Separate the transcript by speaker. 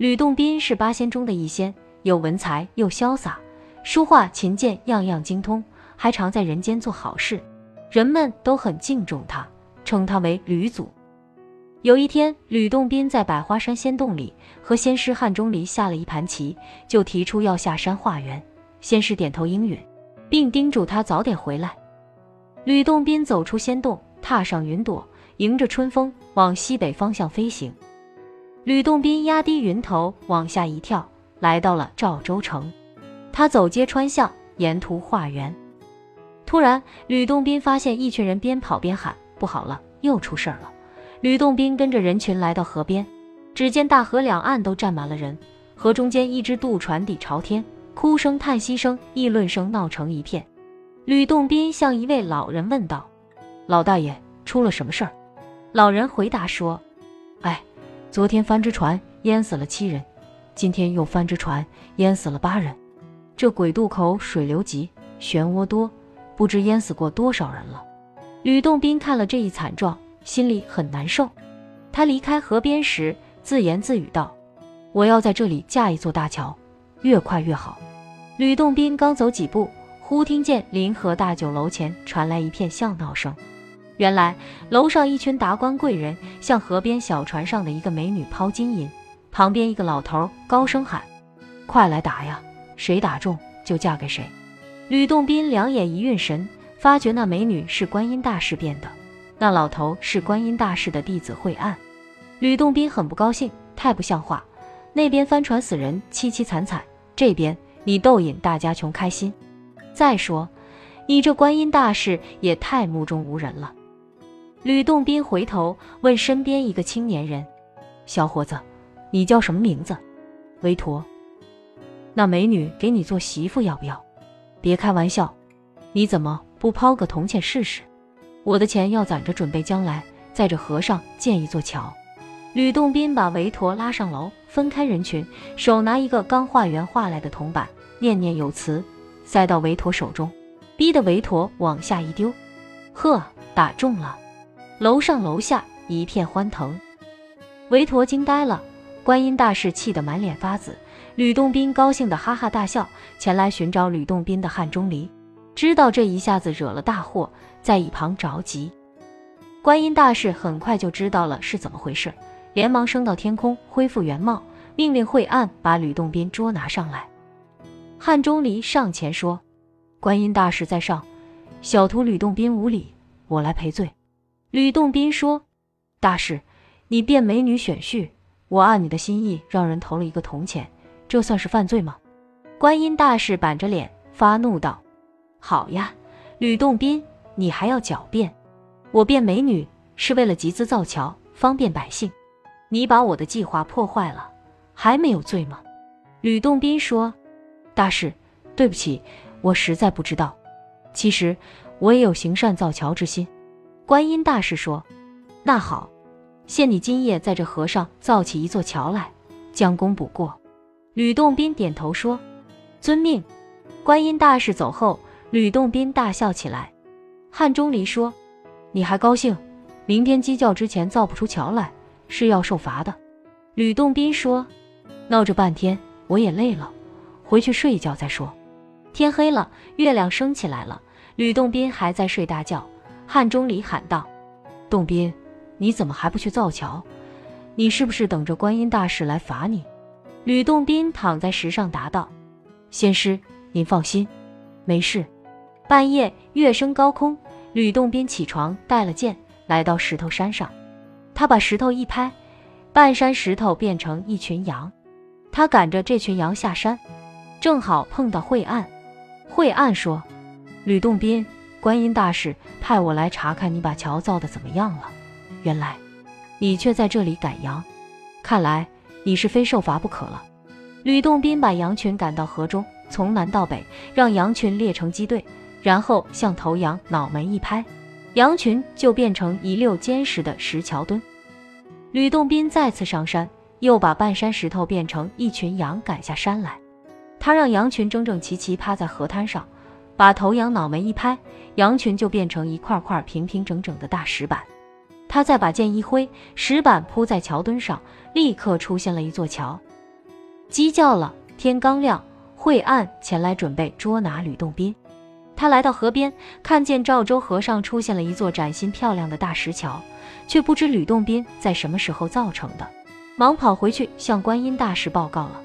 Speaker 1: 吕洞宾是八仙中的一仙，有文才又潇洒，书画琴剑样样精通，还常在人间做好事，人们都很敬重他，称他为吕祖。有一天，吕洞宾在百花山仙洞里和仙师汉钟离下了一盘棋，就提出要下山化缘。仙师点头应允，并叮嘱他早点回来。吕洞宾走出仙洞，踏上云朵，迎着春风往西北方向飞行。吕洞宾压低云头，往下一跳，来到了赵州城。他走街穿巷，沿途化缘。突然，吕洞宾发现一群人边跑边喊：“不好了，又出事儿了！”吕洞宾跟着人群来到河边，只见大河两岸都站满了人，河中间一只渡船底朝天，哭声、叹息声、议论声闹成一片。吕洞宾向一位老人问道：“老大爷，出了什么事儿？”老人回答说：“哎，昨天翻只船淹死了七人，今天又翻只船淹死了八人。这鬼渡口水流急，漩涡多，不知淹死过多少人了。”吕洞宾看了这一惨状。心里很难受，他离开河边时自言自语道：“我要在这里架一座大桥，越快越好。”吕洞宾刚走几步，忽听见临河大酒楼前传来一片笑闹声。原来楼上一群达官贵人向河边小船上的一个美女抛金银，旁边一个老头高声喊：“快来打呀！谁打中就嫁给谁。”吕洞宾两眼一运神，发觉那美女是观音大士变的。那老头是观音大士的弟子惠岸，吕洞宾很不高兴，太不像话。那边帆船死人凄凄惨惨，这边你逗引大家穷开心。再说，你这观音大士也太目中无人了。吕洞宾回头问身边一个青年人：“小伙子，你叫什么名字？”韦陀。那美女给你做媳妇要不要？别开玩笑，你怎么不抛个铜钱试试？我的钱要攒着，准备将来在这河上建一座桥。吕洞宾把韦陀拉上楼，分开人群，手拿一个刚化缘画来的铜板，念念有词，塞到韦陀手中，逼得韦陀往下一丢。呵，打中了！楼上楼下一片欢腾。韦陀惊呆了，观音大士气得满脸发紫，吕洞宾高兴得哈哈大笑，前来寻找吕洞宾的汉钟离。知道这一下子惹了大祸，在一旁着急。观音大士很快就知道了是怎么回事，连忙升到天空，恢复原貌，命令惠岸把吕洞宾捉拿上来。汉钟离上前说：“观音大士在上，小徒吕洞宾无礼，我来赔罪。”吕洞宾说：“大师，你变美女选婿，我按你的心意让人投了一个铜钱，这算是犯罪吗？”观音大士板着脸发怒道。好呀，吕洞宾，你还要狡辩？我变美女是为了集资造桥，方便百姓。你把我的计划破坏了，还没有罪吗？吕洞宾说：“大师，对不起，我实在不知道。其实我也有行善造桥之心。”观音大士说：“那好，限你今夜在这河上造起一座桥来，将功补过。”吕洞宾点头说：“遵命。”观音大士走后。吕洞宾大笑起来，汉钟离说：“你还高兴？明天鸡叫之前造不出桥来，是要受罚的。”吕洞宾说：“闹这半天我也累了，回去睡一觉再说。”天黑了，月亮升起来了，吕洞宾还在睡大觉。汉钟离喊道：“洞宾，你怎么还不去造桥？你是不是等着观音大士来罚你？”吕洞宾躺在石上答道：“仙师，您放心，没事。”半夜，月升高空，吕洞宾起床，带了剑，来到石头山上。他把石头一拍，半山石头变成一群羊。他赶着这群羊下山，正好碰到惠岸。惠岸说：“吕洞宾，观音大士派我来查看你把桥造的怎么样了。原来，你却在这里赶羊，看来你是非受罚不可了。”吕洞宾把羊群赶到河中，从南到北，让羊群列成机队。然后向头羊脑门一拍，羊群就变成一溜坚实的石桥墩。吕洞宾再次上山，又把半山石头变成一群羊赶下山来。他让羊群整整齐齐趴在河滩上，把头羊脑门一拍，羊群就变成一块块平平整整的大石板。他再把剑一挥，石板铺在桥墩上，立刻出现了一座桥。鸡叫了，天刚亮，惠岸前来准备捉拿吕洞宾。他来到河边，看见赵州河上出现了一座崭新漂亮的大石桥，却不知吕洞宾在什么时候造成的，忙跑回去向观音大士报告了。